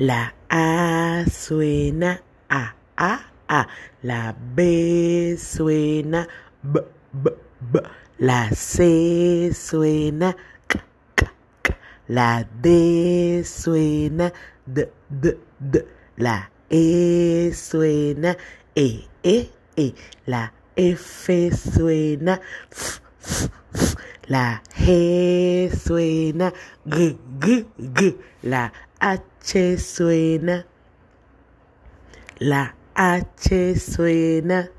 La A suena A, A, A. La B suena B, B, B. La C suena K, K, K. La D suena D, D, D. La E suena E, E, E. La F suena F, F. La G suena G, G, G. La H suena. La H suena.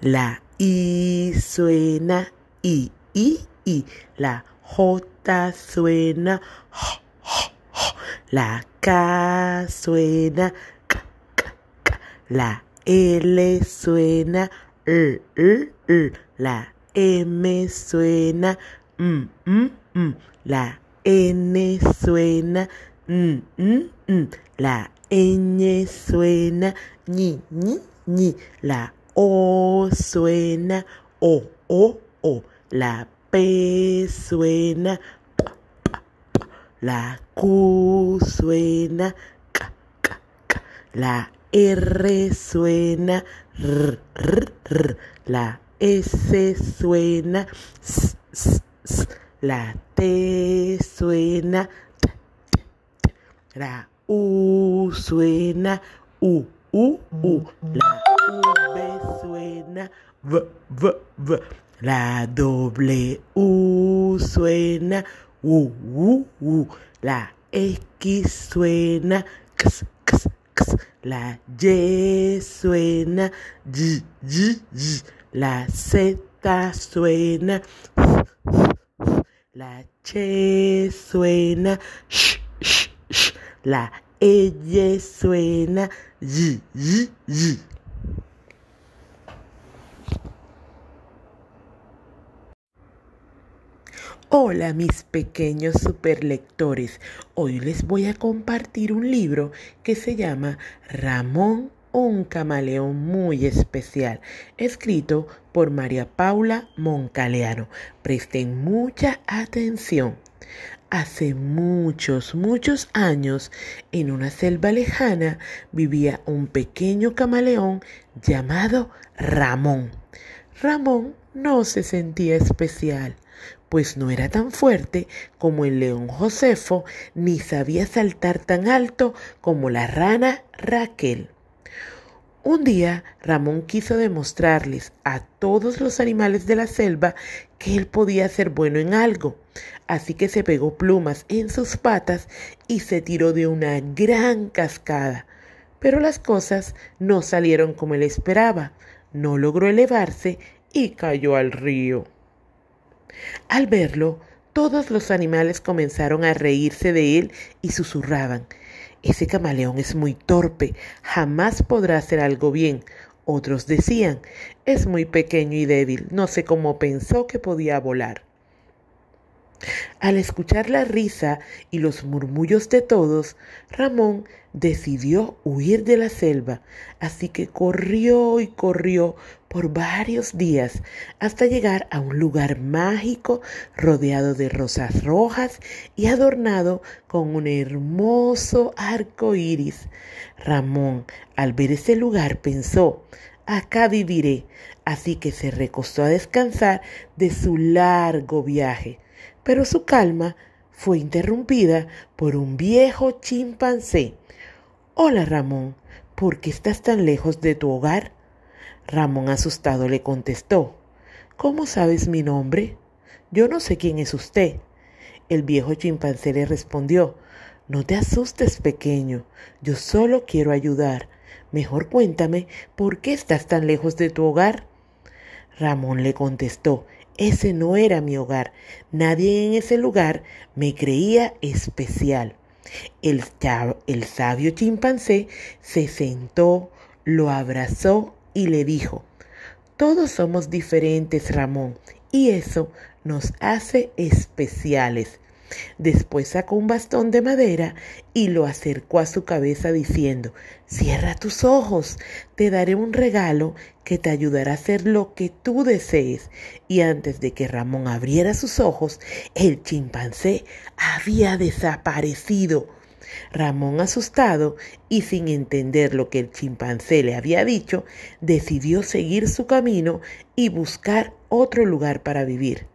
La I suena I, I, I. La J suena J, J, J. La K suena K, K, K. La L suena R, R, R. La M suena M, M, M. La N suena N, N, N. La ñ suena ñi, ñi, ñi. La o suena o, o, o. La p suena p, p, p. La q suena k. La r suena r, r, r. La s suena s, s, s. La t suena t, t, t. La U suena U, U, U. La V suena V, V, V. La W suena U, U, U. La X suena X, X, X. La Y suena Y, Y, Y. La Z suena. La Ch suena Sh, Sh. La ella suena y, y, y. Hola mis pequeños superlectores, hoy les voy a compartir un libro que se llama Ramón, un camaleón muy especial, escrito por María Paula Moncaleano. Presten mucha atención. Hace muchos, muchos años, en una selva lejana, vivía un pequeño camaleón llamado Ramón. Ramón no se sentía especial, pues no era tan fuerte como el león Josefo, ni sabía saltar tan alto como la rana Raquel. Un día Ramón quiso demostrarles a todos los animales de la selva que él podía ser bueno en algo, así que se pegó plumas en sus patas y se tiró de una gran cascada. Pero las cosas no salieron como él esperaba, no logró elevarse y cayó al río. Al verlo, todos los animales comenzaron a reírse de él y susurraban ese camaleón es muy torpe, jamás podrá hacer algo bien. Otros decían, es muy pequeño y débil, no sé cómo pensó que podía volar. Al escuchar la risa y los murmullos de todos, Ramón decidió huir de la selva, así que corrió y corrió por varios días hasta llegar a un lugar mágico rodeado de rosas rojas y adornado con un hermoso arco iris. Ramón, al ver ese lugar, pensó, acá viviré, así que se recostó a descansar de su largo viaje pero su calma fue interrumpida por un viejo chimpancé. Hola Ramón, ¿por qué estás tan lejos de tu hogar? Ramón asustado le contestó, ¿Cómo sabes mi nombre? Yo no sé quién es usted. El viejo chimpancé le respondió, No te asustes, pequeño, yo solo quiero ayudar. Mejor cuéntame, ¿por qué estás tan lejos de tu hogar? Ramón le contestó, ese no era mi hogar. Nadie en ese lugar me creía especial. El, el, sabio chimpancé se sentó, lo abrazó y le dijo, todos somos diferentes, Ramón, y eso nos hace especiales. Después sacó un bastón de madera y lo acercó a su cabeza diciendo, Cierra tus ojos, te daré un regalo que te ayudará a hacer lo que tú desees. Y antes de que Ramón abriera sus ojos, el chimpancé había desaparecido. Ramón, asustado y sin entender lo que el chimpancé le había dicho, decidió seguir su camino y buscar otro lugar para vivir.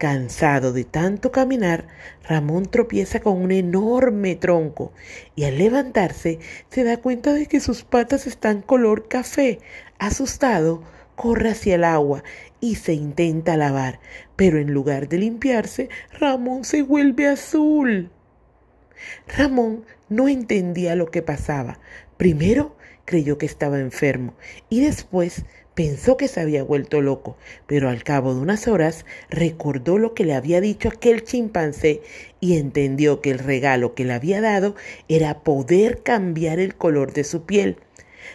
Cansado de tanto caminar, Ramón tropieza con un enorme tronco y al levantarse se da cuenta de que sus patas están color café. Asustado, corre hacia el agua y se intenta lavar, pero en lugar de limpiarse, Ramón se vuelve azul. Ramón no entendía lo que pasaba. Primero creyó que estaba enfermo y después pensó que se había vuelto loco, pero al cabo de unas horas recordó lo que le había dicho aquel chimpancé y entendió que el regalo que le había dado era poder cambiar el color de su piel.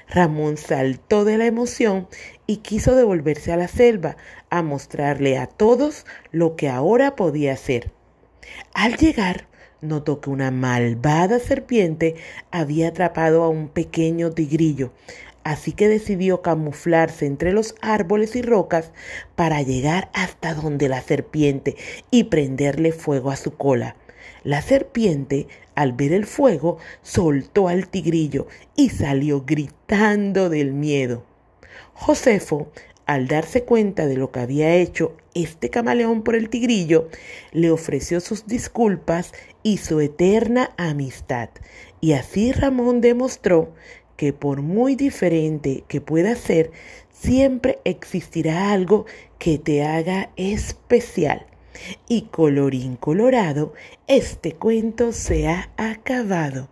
Ramón saltó de la emoción y quiso devolverse a la selva a mostrarle a todos lo que ahora podía hacer. Al llegar, notó que una malvada serpiente había atrapado a un pequeño tigrillo, así que decidió camuflarse entre los árboles y rocas para llegar hasta donde la serpiente y prenderle fuego a su cola. La serpiente, al ver el fuego, soltó al tigrillo y salió gritando del miedo. Josefo al darse cuenta de lo que había hecho este camaleón por el tigrillo, le ofreció sus disculpas y su eterna amistad. Y así Ramón demostró que por muy diferente que pueda ser, siempre existirá algo que te haga especial. Y colorín colorado, este cuento se ha acabado.